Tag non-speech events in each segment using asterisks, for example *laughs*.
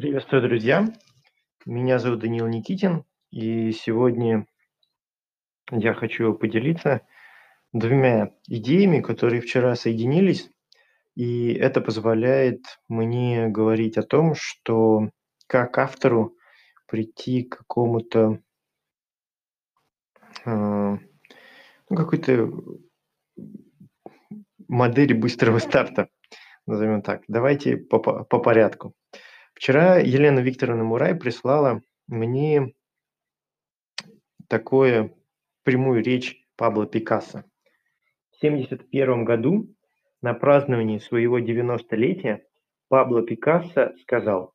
Приветствую, друзья! Меня зовут Даниил Никитин, и сегодня я хочу поделиться двумя идеями, которые вчера соединились, и это позволяет мне говорить о том, что как автору прийти к какому-то а, ну, какой-то модели быстрого старта, назовем так. Давайте по, по порядку. Вчера Елена Викторовна Мурай прислала мне такое прямую речь Пабло Пикассо. В 1971 году на праздновании своего 90-летия Пабло Пикассо сказал,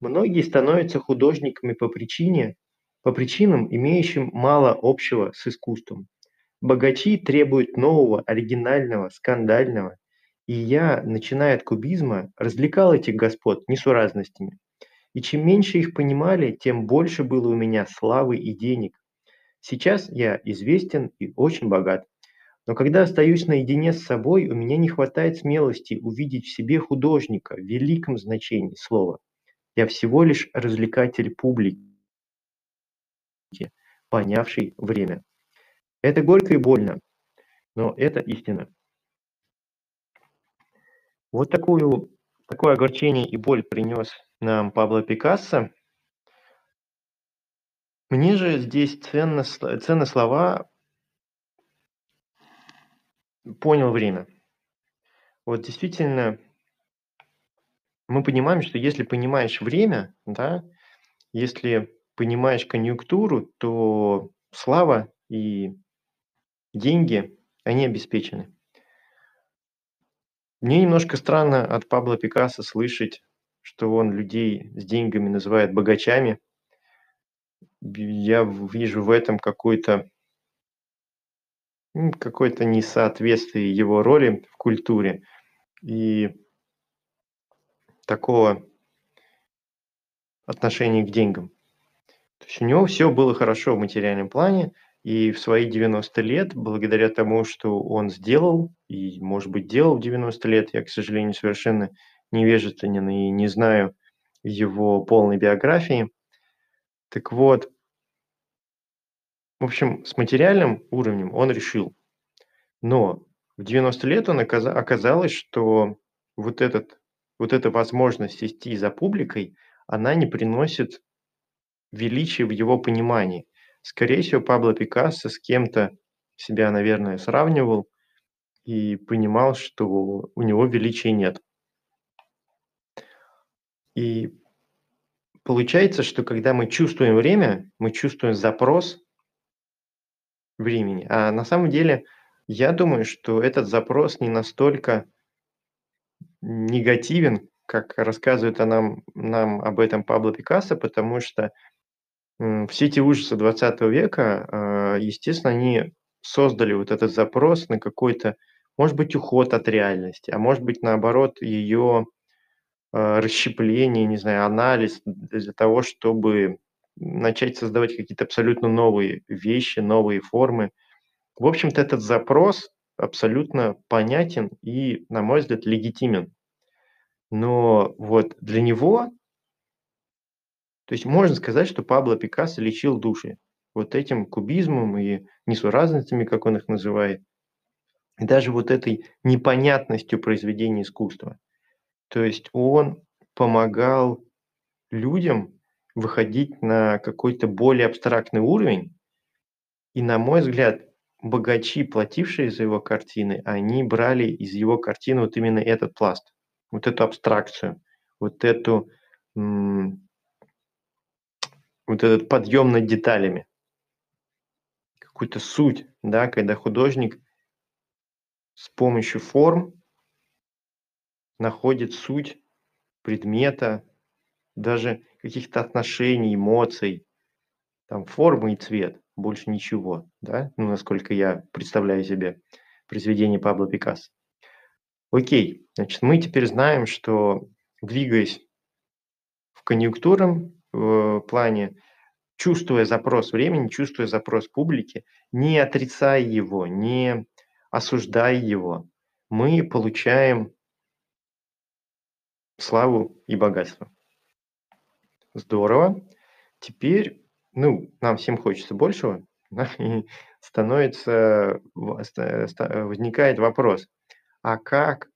«Многие становятся художниками по причине, по причинам, имеющим мало общего с искусством. Богачи требуют нового, оригинального, скандального, и я, начиная от кубизма, развлекал этих господ несуразностями. И чем меньше их понимали, тем больше было у меня славы и денег. Сейчас я известен и очень богат. Но когда остаюсь наедине с собой, у меня не хватает смелости увидеть в себе художника в великом значении слова. Я всего лишь развлекатель публики, понявший время. Это горько и больно, но это истина. Вот такую, такое огорчение и боль принес нам Пабло Пикассо. Мне же здесь ценно, ценны слова «понял время». Вот действительно, мы понимаем, что если понимаешь время, да, если понимаешь конъюнктуру, то слава и деньги, они обеспечены. Мне немножко странно от Пабло Пикассо слышать, что он людей с деньгами называет богачами. Я вижу в этом какой-то какое-то несоответствие его роли в культуре и такого отношения к деньгам. То есть у него все было хорошо в материальном плане, и в свои 90 лет, благодаря тому, что он сделал, и, может быть, делал в 90 лет, я, к сожалению, совершенно невежественен и не знаю его полной биографии. Так вот, в общем, с материальным уровнем он решил. Но в 90 лет он оказ... оказалось, что вот, этот, вот эта возможность идти за публикой, она не приносит величия в его понимании. Скорее всего, Пабло Пикассо с кем-то себя, наверное, сравнивал и понимал, что у него величия нет. И получается, что когда мы чувствуем время, мы чувствуем запрос времени. А на самом деле, я думаю, что этот запрос не настолько негативен, как рассказывает нам, нам об этом Пабло Пикассо, потому что все эти ужасы 20 века, а, естественно, они создали вот этот запрос на какой-то, может быть, уход от реальности, а может быть, наоборот, ее а, расщепление, не знаю, анализ для того, чтобы начать создавать какие-то абсолютно новые вещи, новые формы. В общем-то, этот запрос абсолютно понятен и, на мой взгляд, легитимен. Но вот для него то есть можно сказать, что Пабло Пикассо лечил души вот этим кубизмом и несуразностями, как он их называет, и даже вот этой непонятностью произведения искусства. То есть он помогал людям выходить на какой-то более абстрактный уровень, и, на мой взгляд, богачи, платившие за его картины, они брали из его картины вот именно этот пласт, вот эту абстракцию, вот эту вот этот подъем над деталями, какую-то суть, да, когда художник с помощью форм находит суть предмета, даже каких-то отношений, эмоций, там форма и цвет, больше ничего, да, ну, насколько я представляю себе произведение Пабло Пикассо. Окей, значит, мы теперь знаем, что двигаясь в конъюнктурном в плане, чувствуя запрос времени, чувствуя запрос публики, не отрицая его, не осуждая его, мы получаем славу и богатство. Здорово. Теперь, ну, нам всем хочется большего, *laughs* да, и становится, возникает вопрос, а как,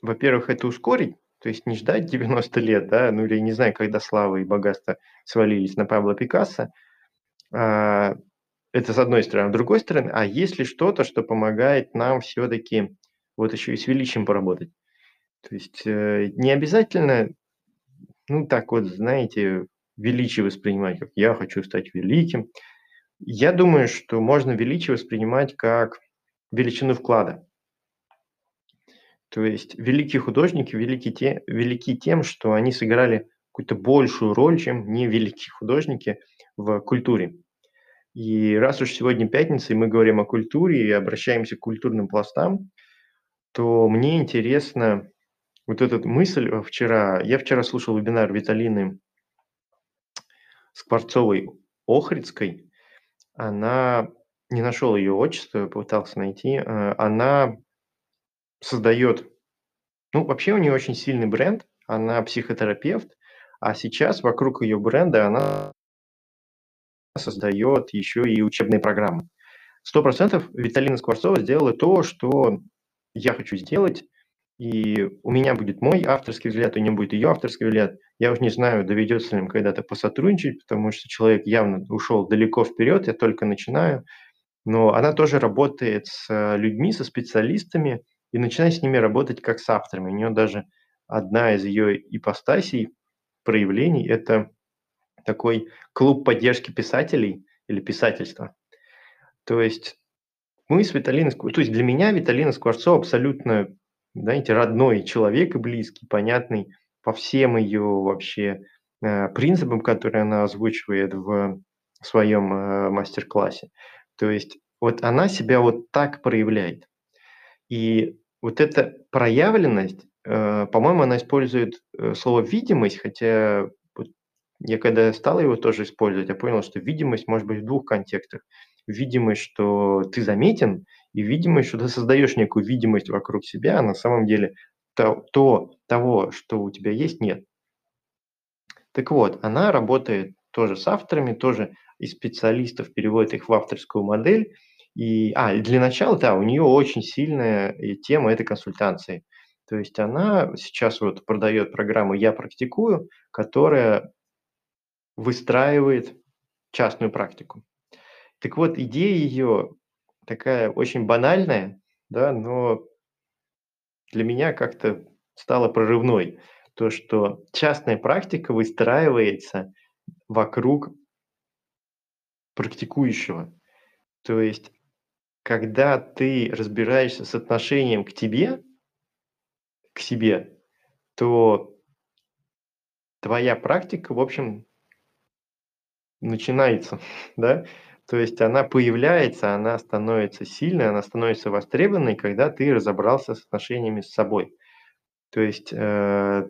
во-первых, это ускорить, то есть не ждать 90 лет, да, ну или не знаю, когда слава и богатство свалились на Пабло Пикассо, а, это с одной стороны. С другой стороны, а есть ли что-то, что помогает нам все-таки вот еще и с величием поработать? То есть э, не обязательно, ну так вот, знаете, величие воспринимать, как я хочу стать великим. Я думаю, что можно величие воспринимать как величину вклада. То есть великие художники велики, те, велики тем, что они сыграли какую-то большую роль, чем не великие художники в культуре. И раз уж сегодня пятница, и мы говорим о культуре и обращаемся к культурным пластам, то мне интересно вот эта мысль э, вчера. Я вчера слушал вебинар Виталины Скворцовой-Охридской. Она, не нашел ее отчество, пытался найти. Э, она создает, ну, вообще у нее очень сильный бренд. Она психотерапевт, а сейчас вокруг ее бренда она создает еще и учебные программы. Сто процентов Виталина Скворцова сделала то, что я хочу сделать, и у меня будет мой авторский взгляд, у нее будет ее авторский взгляд. Я уж не знаю, доведется ли им когда-то посотрудничать, потому что человек явно ушел далеко вперед, я только начинаю. Но она тоже работает с людьми, со специалистами, и начинает с ними работать как с авторами. У нее даже одна из ее ипостасей, проявлений – это такой клуб поддержки писателей или писательства. То есть мы с Виталиной, то есть для меня Виталина Скворцова абсолютно, знаете, родной человек и близкий, понятный по всем ее вообще э, принципам, которые она озвучивает в своем э, мастер-классе. То есть вот она себя вот так проявляет. И вот эта проявленность, э, по-моему, она использует э, слово видимость, хотя я когда стал его тоже использовать, я понял, что видимость может быть в двух контекстах. Видимость, что ты заметен, и видимость, что ты создаешь некую видимость вокруг себя, а на самом деле то, то того, что у тебя есть, нет. Так вот, она работает тоже с авторами, тоже и специалистов переводит их в авторскую модель. И, а, и для начала, да, у нее очень сильная тема – это консультации. То есть она сейчас вот продает программу «Я практикую», которая выстраивает частную практику. Так вот, идея ее такая очень банальная, да, но для меня как-то стала прорывной. То, что частная практика выстраивается вокруг практикующего. То есть, когда ты разбираешься с отношением к тебе, к себе, то твоя практика, в общем, начинается, *laughs* да, то есть она появляется, она становится сильной, она становится востребованной, когда ты разобрался с отношениями с собой. То есть э,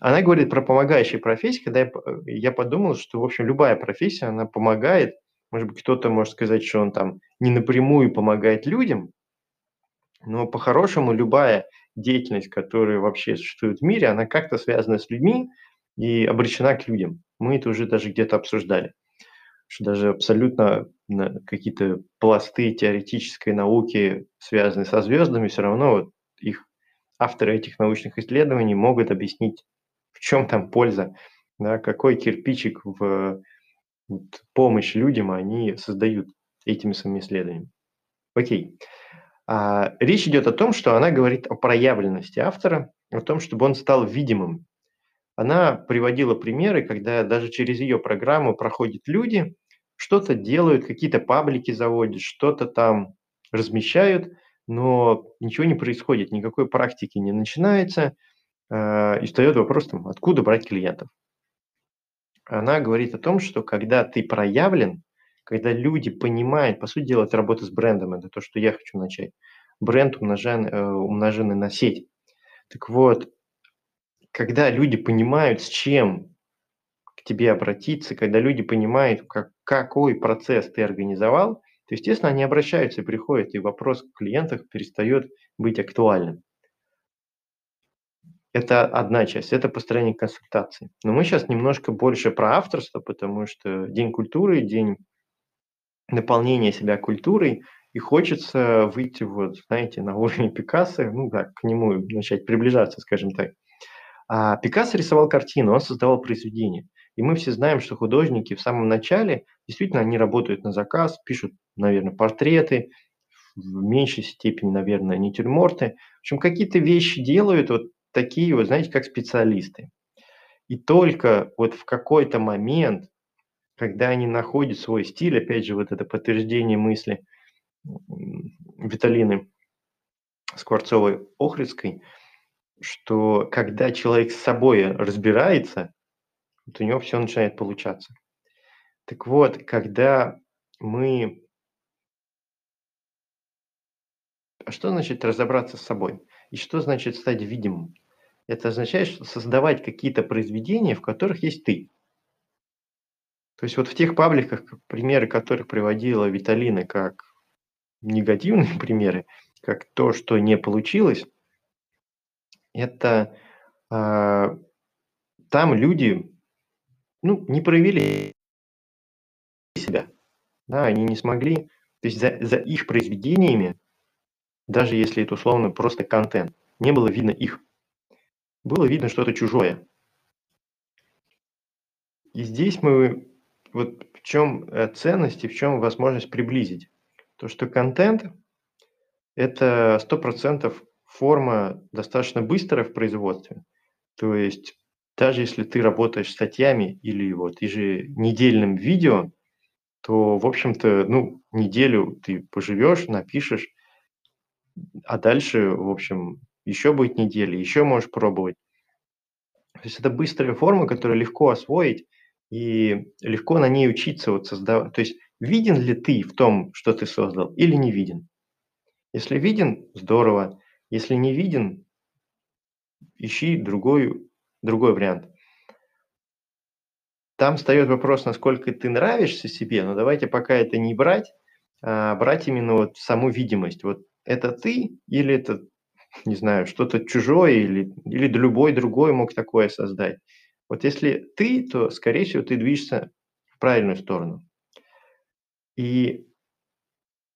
она говорит про помогающие профессии, когда я, я подумал, что, в общем, любая профессия, она помогает, может быть, кто-то может сказать, что он там не напрямую помогает людям, но по-хорошему любая деятельность, которая вообще существует в мире, она как-то связана с людьми и обречена к людям. Мы это уже даже где-то обсуждали, что даже абсолютно какие-то пласты теоретической науки, связанные со звездами, все равно вот их авторы этих научных исследований могут объяснить, в чем там польза, да, какой кирпичик в вот, помощь людям они создают этими своими исследованиями. Окей. А, речь идет о том, что она говорит о проявленности автора, о том, чтобы он стал видимым она приводила примеры, когда даже через ее программу проходят люди, что-то делают, какие-то паблики заводят, что-то там размещают, но ничего не происходит, никакой практики не начинается, э, и встает вопрос, там, откуда брать клиентов. Она говорит о том, что когда ты проявлен, когда люди понимают, по сути дела, это работа с брендом, это то, что я хочу начать. Бренд умножен, э, умноженный на сеть. Так вот, когда люди понимают, с чем к тебе обратиться, когда люди понимают, как, какой процесс ты организовал, то, естественно, они обращаются и приходят, и вопрос к клиентах перестает быть актуальным. Это одна часть, это построение консультации. Но мы сейчас немножко больше про авторство, потому что День культуры, день наполнения себя культурой, и хочется выйти вот, знаете, на уровень Пикассо, ну да, к нему начать приближаться, скажем так. А Пикассо рисовал картину, он создавал произведения. И мы все знаем, что художники в самом начале, действительно, они работают на заказ, пишут, наверное, портреты, в меньшей степени, наверное, натюрморты. В общем, какие-то вещи делают вот такие, вот, знаете, как специалисты. И только вот в какой-то момент, когда они находят свой стиль, опять же, вот это подтверждение мысли Виталины Скворцовой-Охридской, что когда человек с собой разбирается, вот у него все начинает получаться. Так вот, когда мы... А что значит разобраться с собой? И что значит стать видимым? Это означает, создавать какие-то произведения, в которых есть ты. То есть вот в тех пабликах, примеры которых приводила Виталина как негативные *laughs* примеры, как то, что не получилось, это э, там люди ну, не проявили себя, да, они не смогли, то есть за, за их произведениями, даже если это условно просто контент, не было видно их было видно что-то чужое. И здесь мы, вот в чем э, ценность и в чем возможность приблизить. То, что контент – это 100% форма достаточно быстрая в производстве. То есть даже если ты работаешь статьями или вот еженедельным видео, то, в общем-то, ну, неделю ты поживешь, напишешь, а дальше, в общем, еще будет неделя, еще можешь пробовать. То есть это быстрая форма, которую легко освоить и легко на ней учиться вот создавать. То есть виден ли ты в том, что ты создал, или не виден? Если виден, здорово. Если не виден, ищи другой, другой вариант. Там встает вопрос, насколько ты нравишься себе, но давайте пока это не брать, а брать именно вот саму видимость. Вот это ты или это не знаю, что-то чужое или, или любой другой мог такое создать. Вот если ты, то, скорее всего, ты движешься в правильную сторону. И,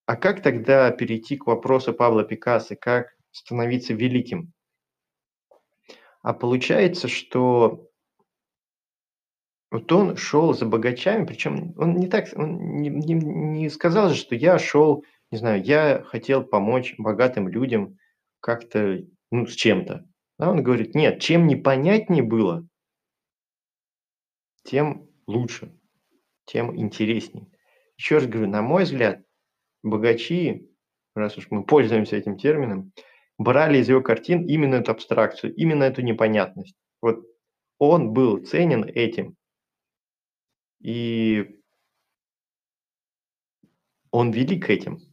а как тогда перейти к вопросу Павла Пикассо, как становиться великим? А получается, что вот он шел за богачами, причем он не так, он не, не, не сказал же, что я шел, не знаю, я хотел помочь богатым людям, как-то, ну, с чем-то. А он говорит, нет, чем непонятнее было, тем лучше, тем интереснее. Еще раз говорю, на мой взгляд, богачи, раз уж мы пользуемся этим термином, брали из его картин именно эту абстракцию, именно эту непонятность. Вот он был ценен этим. И он велик этим.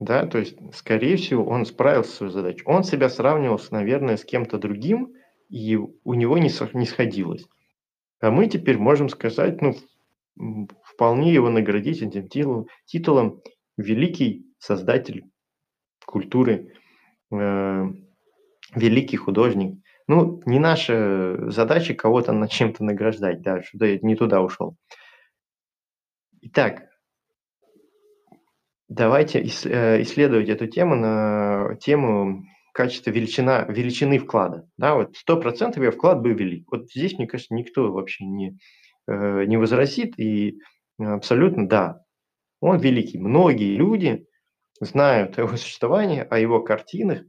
Да, то есть, скорее всего, он справился с своей задачей. Он себя сравнивал, наверное, с кем-то другим, и у него не, не сходилось. А мы теперь можем сказать, ну, вполне его наградить этим титулом, титулом великий создатель культуры, э, великий художник. Ну, не наша задача кого-то над чем-то награждать, да, что я не туда ушел. Итак, Давайте э, исследовать эту тему на тему качества величина, величины вклада. Да, вот 100% я вклад был велик. Вот здесь, мне кажется, никто вообще не, э, не возразит. И абсолютно да, он великий. Многие люди знают о его существовании, о его картинах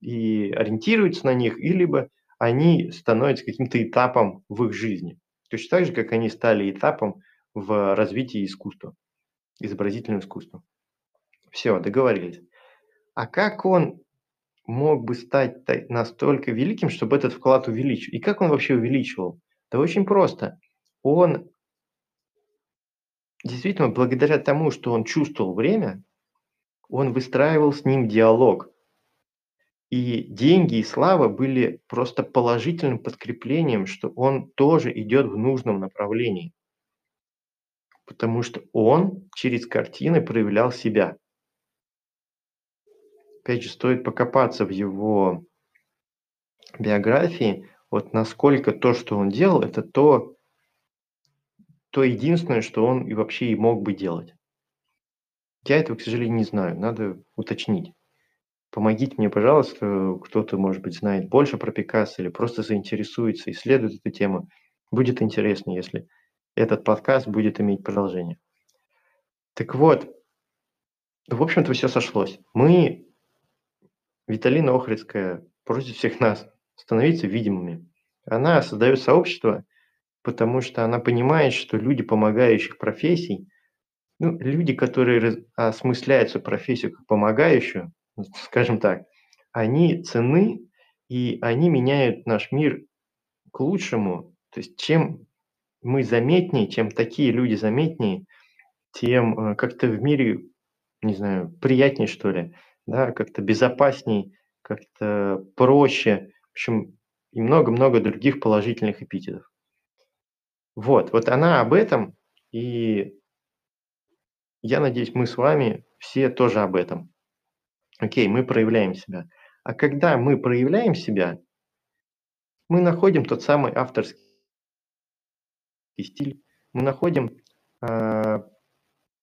и ориентируются на них, и либо они становятся каким-то этапом в их жизни. Точно так же, как они стали этапом в развитии искусства, изобразительного искусства. Все, договорились. А как он мог бы стать настолько великим, чтобы этот вклад увеличить? И как он вообще увеличивал? Да очень просто. Он действительно, благодаря тому, что он чувствовал время, он выстраивал с ним диалог. И деньги и слава были просто положительным подкреплением, что он тоже идет в нужном направлении. Потому что он через картины проявлял себя. Опять же, стоит покопаться в его биографии, вот насколько то, что он делал, это то, то единственное, что он и вообще и мог бы делать. Я этого, к сожалению, не знаю, надо уточнить. Помогите мне, пожалуйста, кто-то, может быть, знает больше про Пикассо или просто заинтересуется, исследует эту тему. Будет интересно, если этот подкаст будет иметь продолжение. Так вот, в общем-то, все сошлось. Мы, Виталина Охридская, просит всех нас становиться видимыми. Она создает сообщество, потому что она понимает, что люди помогающих профессий, ну, люди, которые осмысляют свою профессию как помогающую, скажем так, они цены, и они меняют наш мир к лучшему. То есть чем мы заметнее, чем такие люди заметнее, тем э, как-то в мире, не знаю, приятнее, что ли, да, как-то безопасней, как-то проще. В общем, и много-много других положительных эпитетов. Вот, вот она об этом, и я надеюсь, мы с вами все тоже об этом. Окей, мы проявляем себя. А когда мы проявляем себя, мы находим тот самый авторский стиль, мы находим э,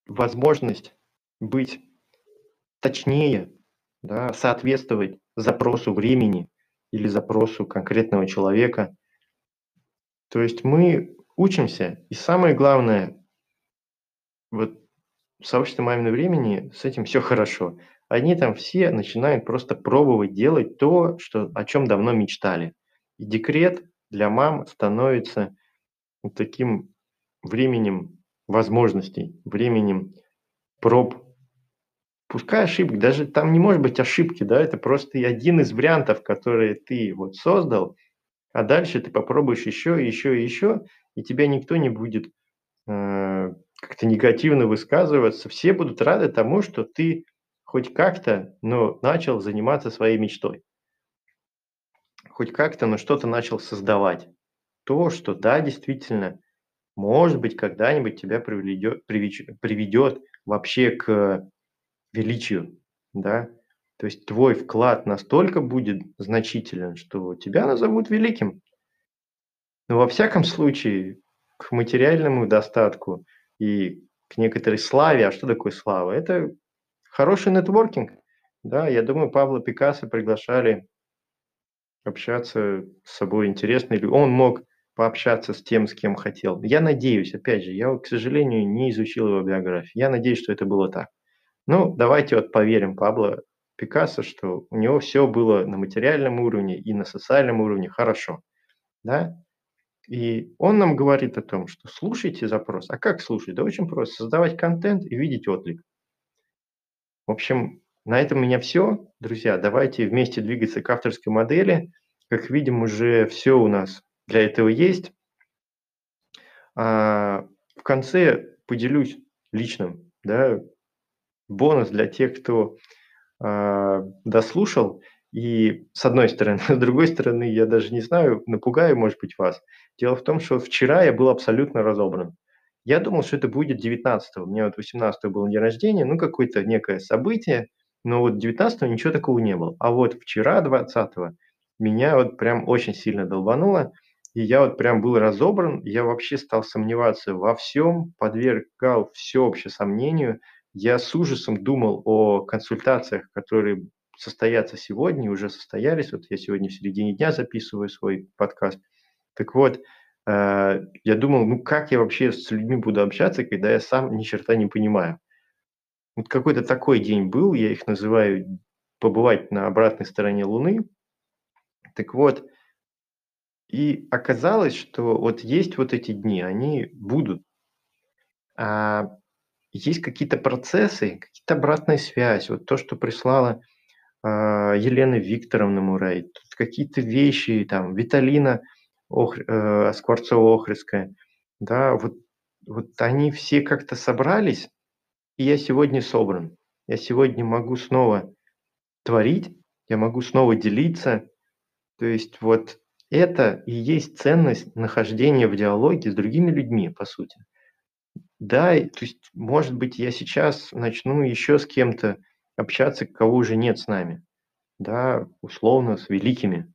возможность быть точнее, да, соответствовать запросу времени или запросу конкретного человека. То есть мы учимся, и самое главное, вот сообщество маминого времени, с этим все хорошо они там все начинают просто пробовать делать то, что, о чем давно мечтали. И декрет для мам становится таким временем возможностей, временем проб. Пускай ошибки, даже там не может быть ошибки, да, это просто один из вариантов, которые ты вот создал, а дальше ты попробуешь еще, еще еще, и тебя никто не будет э, как-то негативно высказываться. Все будут рады тому, что ты хоть как-то, но начал заниматься своей мечтой. Хоть как-то, но что-то начал создавать. То, что, да, действительно, может быть, когда-нибудь тебя приведет, приведет вообще к величию, да. То есть твой вклад настолько будет значителен, что тебя назовут великим. Но во всяком случае, к материальному достатку и к некоторой славе, а что такое слава? Это Хороший нетворкинг. Да, я думаю, Павла Пикассо приглашали общаться с собой интересно, или он мог пообщаться с тем, с кем хотел. Я надеюсь, опять же, я, к сожалению, не изучил его биографию. Я надеюсь, что это было так. Ну, давайте вот поверим Пабло Пикассо, что у него все было на материальном уровне и на социальном уровне хорошо. Да? И он нам говорит о том, что слушайте запрос. А как слушать? Да очень просто. Создавать контент и видеть отклик. В общем, на этом у меня все. Друзья, давайте вместе двигаться к авторской модели. Как видим, уже все у нас для этого есть. А в конце поделюсь личным да, бонус для тех, кто а, дослушал. И с одной стороны, *laughs* с другой стороны, я даже не знаю, напугаю, может быть, вас. Дело в том, что вчера я был абсолютно разобран. Я думал, что это будет 19-го. У меня вот 18-го был день рождения, ну, какое-то некое событие, но вот 19-го ничего такого не было. А вот вчера, 20-го, меня вот прям очень сильно долбануло, и я вот прям был разобран, я вообще стал сомневаться во всем, подвергал всеобщее сомнению. Я с ужасом думал о консультациях, которые состоятся сегодня, уже состоялись. Вот я сегодня в середине дня записываю свой подкаст. Так вот, Э, я думал, ну как я вообще с людьми буду общаться, когда я сам ни черта не понимаю. Вот какой-то такой день был, я их называю побывать на обратной стороне Луны. Так вот, и оказалось, что вот есть вот эти дни, они будут. А есть какие-то процессы, какие-то обратная связь. Вот то, что прислала а, Елена Викторовна Мурай, какие-то вещи, там, Виталина – Ох, э, Скворцова-Охридская, да, вот, вот они все как-то собрались, и я сегодня собран. Я сегодня могу снова творить, я могу снова делиться. То есть вот это и есть ценность нахождения в диалоге с другими людьми, по сути. Да, то есть, может быть, я сейчас начну еще с кем-то общаться, кого уже нет с нами, да, условно, с великими.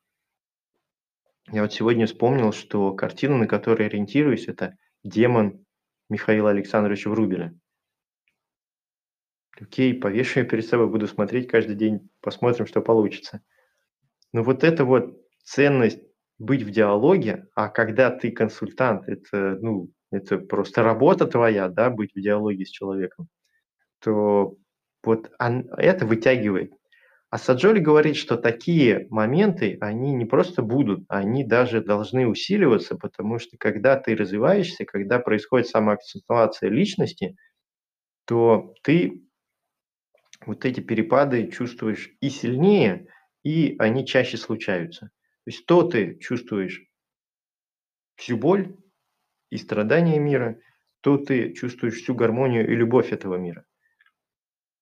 Я вот сегодня вспомнил, что картина, на которой ориентируюсь, это «Демон» Михаила Александровича Врубеля. Окей, повешу ее перед собой, буду смотреть каждый день, посмотрим, что получится. Но вот эта вот ценность быть в диалоге, а когда ты консультант, это, ну, это просто работа твоя, да, быть в диалоге с человеком, то вот это вытягивает. А Саджоли говорит, что такие моменты, они не просто будут, они даже должны усиливаться, потому что когда ты развиваешься, когда происходит самоакцентуация личности, то ты вот эти перепады чувствуешь и сильнее, и они чаще случаются. То есть то ты чувствуешь всю боль и страдания мира, то ты чувствуешь всю гармонию и любовь этого мира.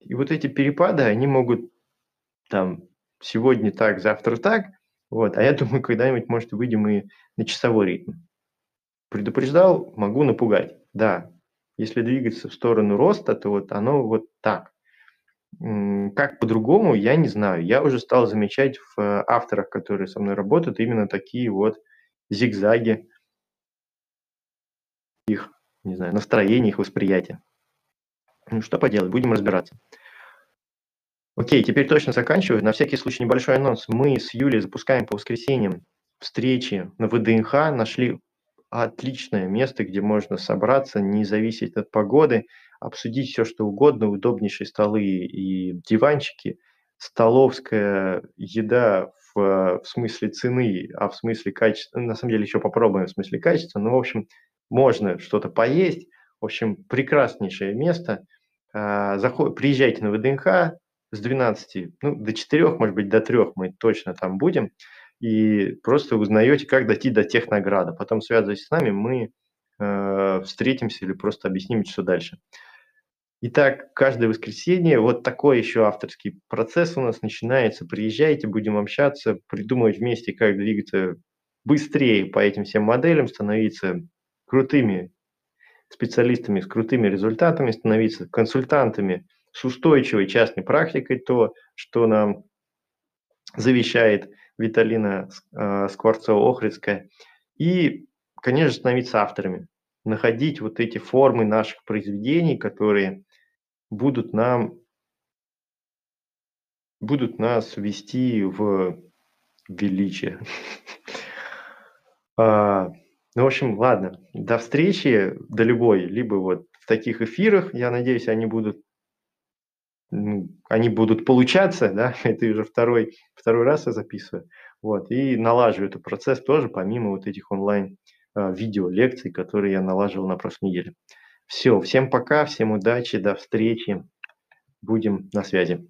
И вот эти перепады, они могут там сегодня так, завтра так, вот, а я думаю, когда-нибудь, может, выйдем и на часовой ритм. Предупреждал, могу напугать. Да, если двигаться в сторону роста, то вот оно вот так. Как по-другому, я не знаю. Я уже стал замечать в э, авторах, которые со мной работают, именно такие вот зигзаги их, не знаю, настроения, их восприятия. Ну, что поделать, будем разбираться. Окей, теперь точно заканчиваю. На всякий случай небольшой анонс. Мы с Юлей запускаем по воскресеньям встречи на ВДНХ. Нашли отличное место, где можно собраться, не зависеть от погоды – обсудить все, что угодно, удобнейшие столы и диванчики, столовская еда в, в смысле цены, а в смысле качества, на самом деле еще попробуем в смысле качества, но, в общем, можно что-то поесть, в общем, прекраснейшее место. А, заход, приезжайте на ВДНХ с 12, ну, до 4, может быть, до 3 мы точно там будем, и просто узнаете, как дойти до тех наград. Потом связывайтесь с нами, мы э, встретимся или просто объясним, что дальше. Итак, каждое воскресенье вот такой еще авторский процесс у нас начинается. Приезжайте, будем общаться, придумывать вместе, как двигаться быстрее по этим всем моделям, становиться крутыми специалистами с крутыми результатами, становиться консультантами с устойчивой частной практикой, то, что нам завещает Виталина э, Скворцова-Охридская. И, конечно, становиться авторами, находить вот эти формы наших произведений, которые будут нам будут нас вести в величие. *laughs* Ну, в общем, ладно. До встречи, до любой, либо вот в таких эфирах. Я надеюсь, они будут они будут получаться, да, *laughs* это уже второй, второй раз я записываю, вот, и налаживаю этот процесс тоже, помимо вот этих онлайн а, видео лекций, которые я налаживал на прошлой неделе. Все, всем пока, всем удачи, до встречи. Будем на связи.